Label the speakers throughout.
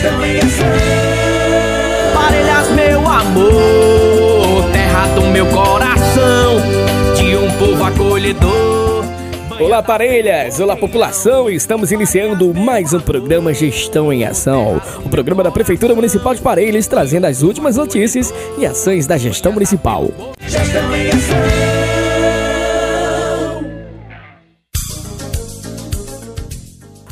Speaker 1: gestão em ação. Parelhas, meu amor, terra do meu coração, de um povo acolhedor.
Speaker 2: Olá, parelhas! Olá, população! Estamos iniciando mais um programa Gestão em Ação. O programa da Prefeitura Municipal de Parelhas trazendo as últimas notícias e ações da gestão municipal. Gestão em Ação.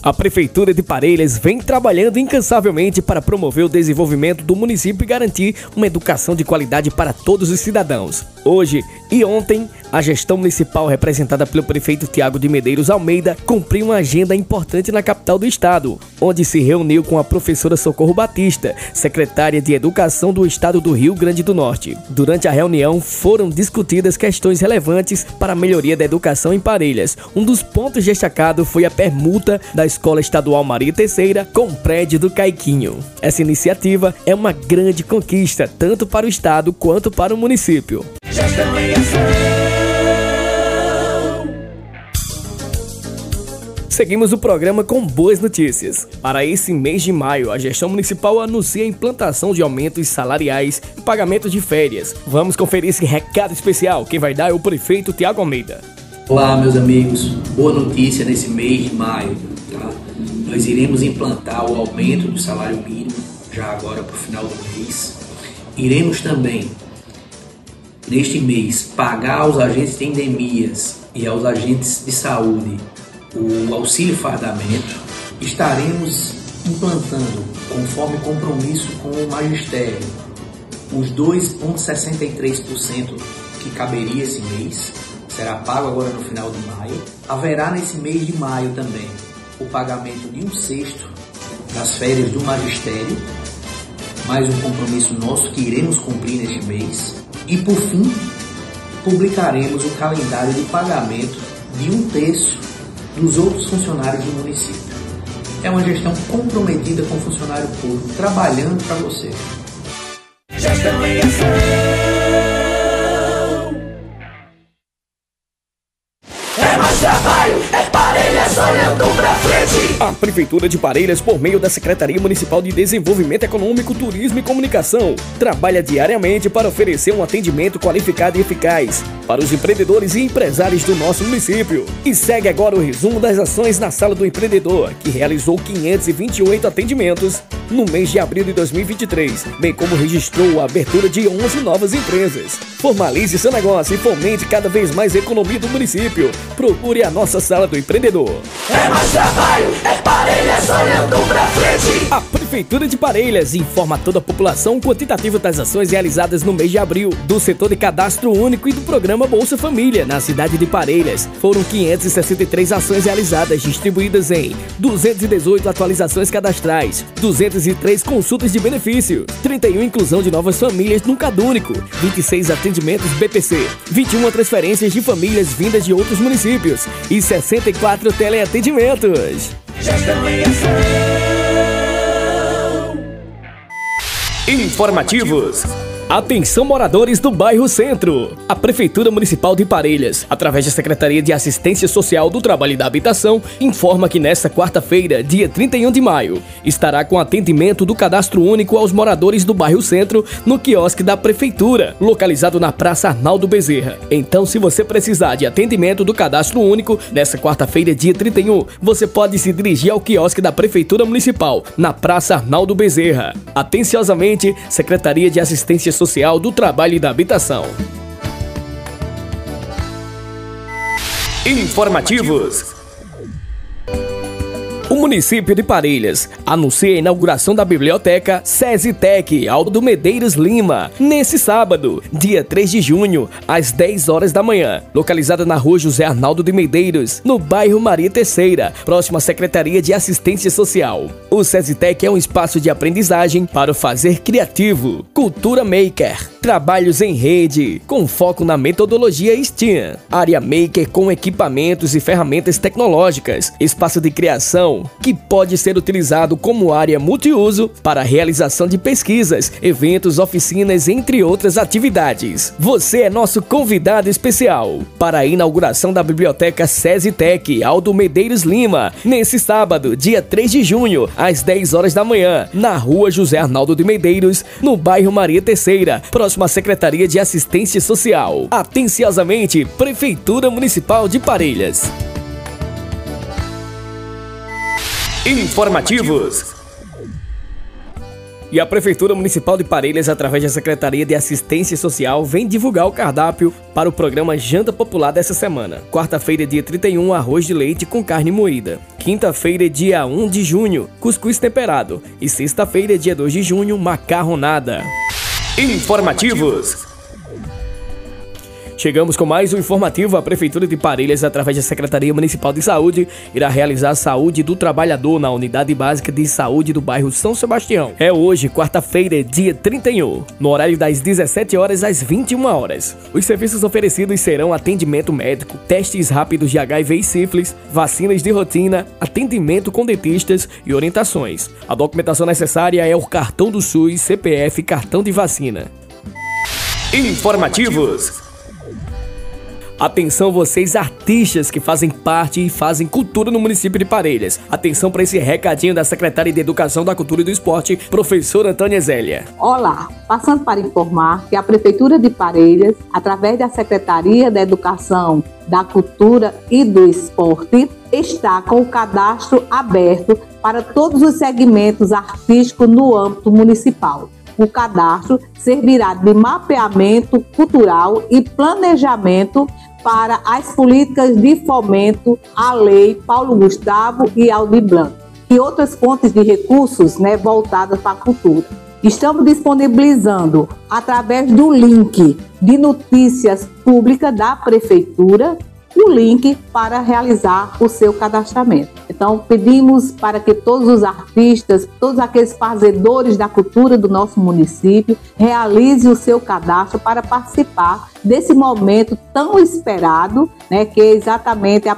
Speaker 2: A Prefeitura de Parelhas vem trabalhando incansavelmente para promover o desenvolvimento do município e garantir uma educação de qualidade para todos os cidadãos. Hoje e ontem, a gestão municipal representada pelo prefeito Tiago de Medeiros Almeida cumpriu uma agenda importante na capital do estado, onde se reuniu com a professora Socorro Batista, secretária de Educação do estado do Rio Grande do Norte. Durante a reunião foram discutidas questões relevantes para a melhoria da educação em Parelhas. Um dos pontos destacados foi a permuta da Escola Estadual Maria Terceira com o prédio do Caiquinho. Essa iniciativa é uma grande conquista tanto para o estado quanto para o município. Seguimos o programa com boas notícias. Para esse mês de maio, a gestão municipal anuncia a implantação de aumentos salariais e pagamentos de férias. Vamos conferir esse recado especial. Quem vai dar é o prefeito Tiago Almeida.
Speaker 3: Olá, meus amigos. Boa notícia nesse mês de maio. Tá? Nós iremos implantar o aumento do salário mínimo já agora para o final do mês. Iremos também neste mês pagar aos agentes de endemias e aos agentes de saúde o auxílio fardamento, estaremos implantando, conforme compromisso com o magistério, os 2,63% que caberia esse mês, será pago agora no final de maio. Haverá nesse mês de maio também o pagamento de um sexto das férias do magistério, mais um compromisso nosso que iremos cumprir neste mês. E por fim, publicaremos o calendário de pagamento de um terço dos outros funcionários do município. É uma gestão comprometida com o funcionário público, trabalhando para você. Gestão.
Speaker 2: A Prefeitura de Parelhas, por meio da Secretaria Municipal de Desenvolvimento Econômico, Turismo e Comunicação, trabalha diariamente para oferecer um atendimento qualificado e eficaz para os empreendedores e empresários do nosso município. E segue agora o resumo das ações na Sala do Empreendedor, que realizou 528 atendimentos no mês de abril de 2023, bem como registrou a abertura de 11 novas empresas. Formalize seu negócio e fomente cada vez mais a economia do município. Procure a nossa Sala do Empreendedor.
Speaker 1: É mais trabalho, é Parelhas sonhando pra frente.
Speaker 2: A Prefeitura de Parelhas informa a toda a população o quantitativo das ações realizadas no mês de abril do setor de cadastro único e do programa Bolsa Família na cidade de Parelhas. Foram 563 ações realizadas, distribuídas em 218 atualizações cadastrais, 203 consultas de benefício, 31 inclusão de novas famílias no Cadúnico, 26 atendimentos BPC, 21 transferências de famílias vindas de outros municípios e 64 teleatendimentos. Informativos. Atenção moradores do bairro Centro. A Prefeitura Municipal de Parelhas, através da Secretaria de Assistência Social do Trabalho e da Habitação, informa que nesta quarta-feira, dia 31 de maio, estará com atendimento do cadastro único aos moradores do bairro Centro no quiosque da Prefeitura, localizado na Praça Arnaldo Bezerra. Então, se você precisar de atendimento do cadastro único, nesta quarta-feira, dia 31, você pode se dirigir ao quiosque da Prefeitura Municipal, na Praça Arnaldo Bezerra. Atenciosamente, Secretaria de Assistência Social do Trabalho e da Habitação. Informativos O município de Parelhas anuncia a inauguração da biblioteca SESI-TEC Aldo Medeiros Lima, nesse sábado, dia 3 de junho, às 10 horas da manhã, localizada na rua José Arnaldo de Medeiros, no bairro Maria Terceira, próxima à Secretaria de Assistência Social. O SESI-TEC é um espaço de aprendizagem para o fazer criativo, cultura maker, trabalhos em rede, com foco na metodologia STEAM, área maker com equipamentos e ferramentas tecnológicas, espaço de criação que pode ser utilizado como área multiuso para realização de pesquisas, eventos, oficinas, entre outras atividades. Você é nosso convidado especial para a inauguração da Biblioteca SESI-TEC Aldo Medeiros Lima, nesse sábado, dia 3 de junho, às 10 horas da manhã, na rua José Arnaldo de Medeiros, no bairro Maria Terceira, próxima à Secretaria de Assistência Social. Atenciosamente, Prefeitura Municipal de Parelhas. Informativos. E a Prefeitura Municipal de Parelhas, através da Secretaria de Assistência Social, vem divulgar o cardápio para o programa Janta Popular dessa semana. Quarta-feira, dia 31, arroz de leite com carne moída. Quinta-feira, dia 1 de junho, cuscuz temperado. E sexta-feira, dia 2 de junho, macarronada. Informativos. Chegamos com mais um informativo. A Prefeitura de Parelhas, através da Secretaria Municipal de Saúde, irá realizar a saúde do trabalhador na Unidade Básica de Saúde do bairro São Sebastião. É hoje, quarta-feira, dia 31, no horário das 17 horas às 21 horas. Os serviços oferecidos serão atendimento médico, testes rápidos de HIV e sífilis, vacinas de rotina, atendimento com dentistas e orientações. A documentação necessária é o cartão do SUS, CPF cartão de vacina. Informativos. Atenção vocês artistas que fazem parte e fazem cultura no município de Parelhas. Atenção para esse recadinho da secretária de Educação da Cultura e do Esporte, professora Antônia Zélia.
Speaker 4: Olá, passando para informar que a Prefeitura de Parelhas, através da Secretaria da Educação, da Cultura e do Esporte, está com o cadastro aberto para todos os segmentos artísticos no âmbito municipal. O cadastro servirá de mapeamento cultural e planejamento para as políticas de fomento à Lei Paulo Gustavo e Aldir Blanc e outras fontes de recursos né, voltadas para a cultura. Estamos disponibilizando através do link de notícias públicas da Prefeitura o link para realizar o seu cadastramento. Então, pedimos para que todos os artistas, todos aqueles fazedores da cultura do nosso município, realizem o seu cadastro para participar desse momento tão esperado, né, que é exatamente a,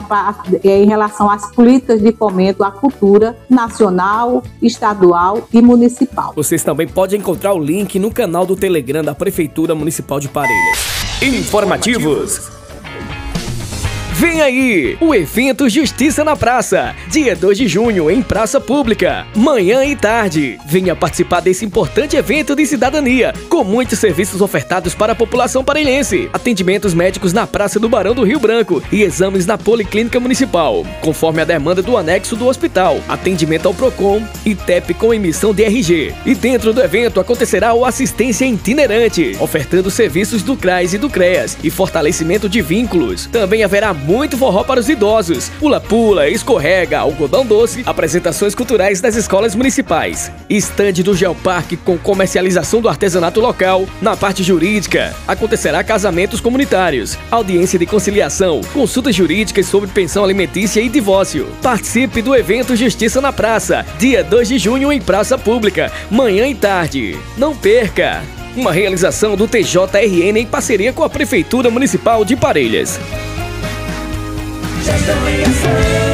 Speaker 4: é em relação às políticas de fomento à cultura nacional, estadual e municipal.
Speaker 2: Vocês também podem encontrar o link no canal do Telegram da Prefeitura Municipal de Parelhas. Informativos. Vem aí, o evento Justiça na Praça, dia 2 de junho em Praça Pública, manhã e tarde. Venha participar desse importante evento de cidadania, com muitos serviços ofertados para a população parelhense, atendimentos médicos na Praça do Barão do Rio Branco e exames na Policlínica Municipal, conforme a demanda do anexo do hospital, atendimento ao PROCON e TEP com emissão de RG. E dentro do evento acontecerá o assistência itinerante, ofertando serviços do CRAS e do CREAS e fortalecimento de vínculos. Também haverá muito forró para os idosos, pula-pula, escorrega, algodão doce, apresentações culturais das escolas municipais, estande do Geoparque com comercialização do artesanato local. Na parte jurídica, acontecerá casamentos comunitários, audiência de conciliação, consultas jurídicas sobre pensão alimentícia e divórcio. Participe do evento Justiça na Praça, dia 2 de junho em Praça Pública, manhã e tarde. Não perca! Uma realização do TJRN em parceria com a Prefeitura Municipal de Parelhas. Gestão em ação.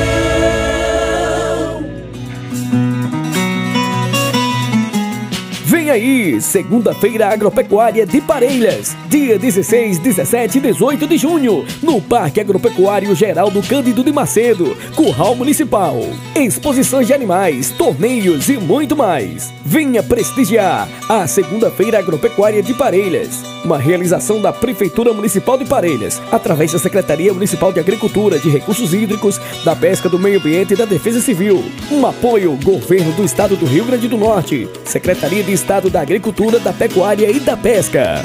Speaker 2: Vem aí, segunda-feira agropecuária de Parelhas, dia 16, 17 e 18 de junho, no Parque Agropecuário Geraldo Cândido de Macedo, Curral Municipal. Exposições de animais, torneios e muito mais. Venha prestigiar a segunda-feira agropecuária de Parelhas, uma realização da Prefeitura Municipal de Parelhas, através da Secretaria Municipal de Agricultura, de Recursos Hídricos, da Pesca do Meio Ambiente e da Defesa Civil. Um apoio Governo do Estado do Rio Grande do Norte, Secretaria de Estado Estado da Agricultura, da Pecuária e da Pesca.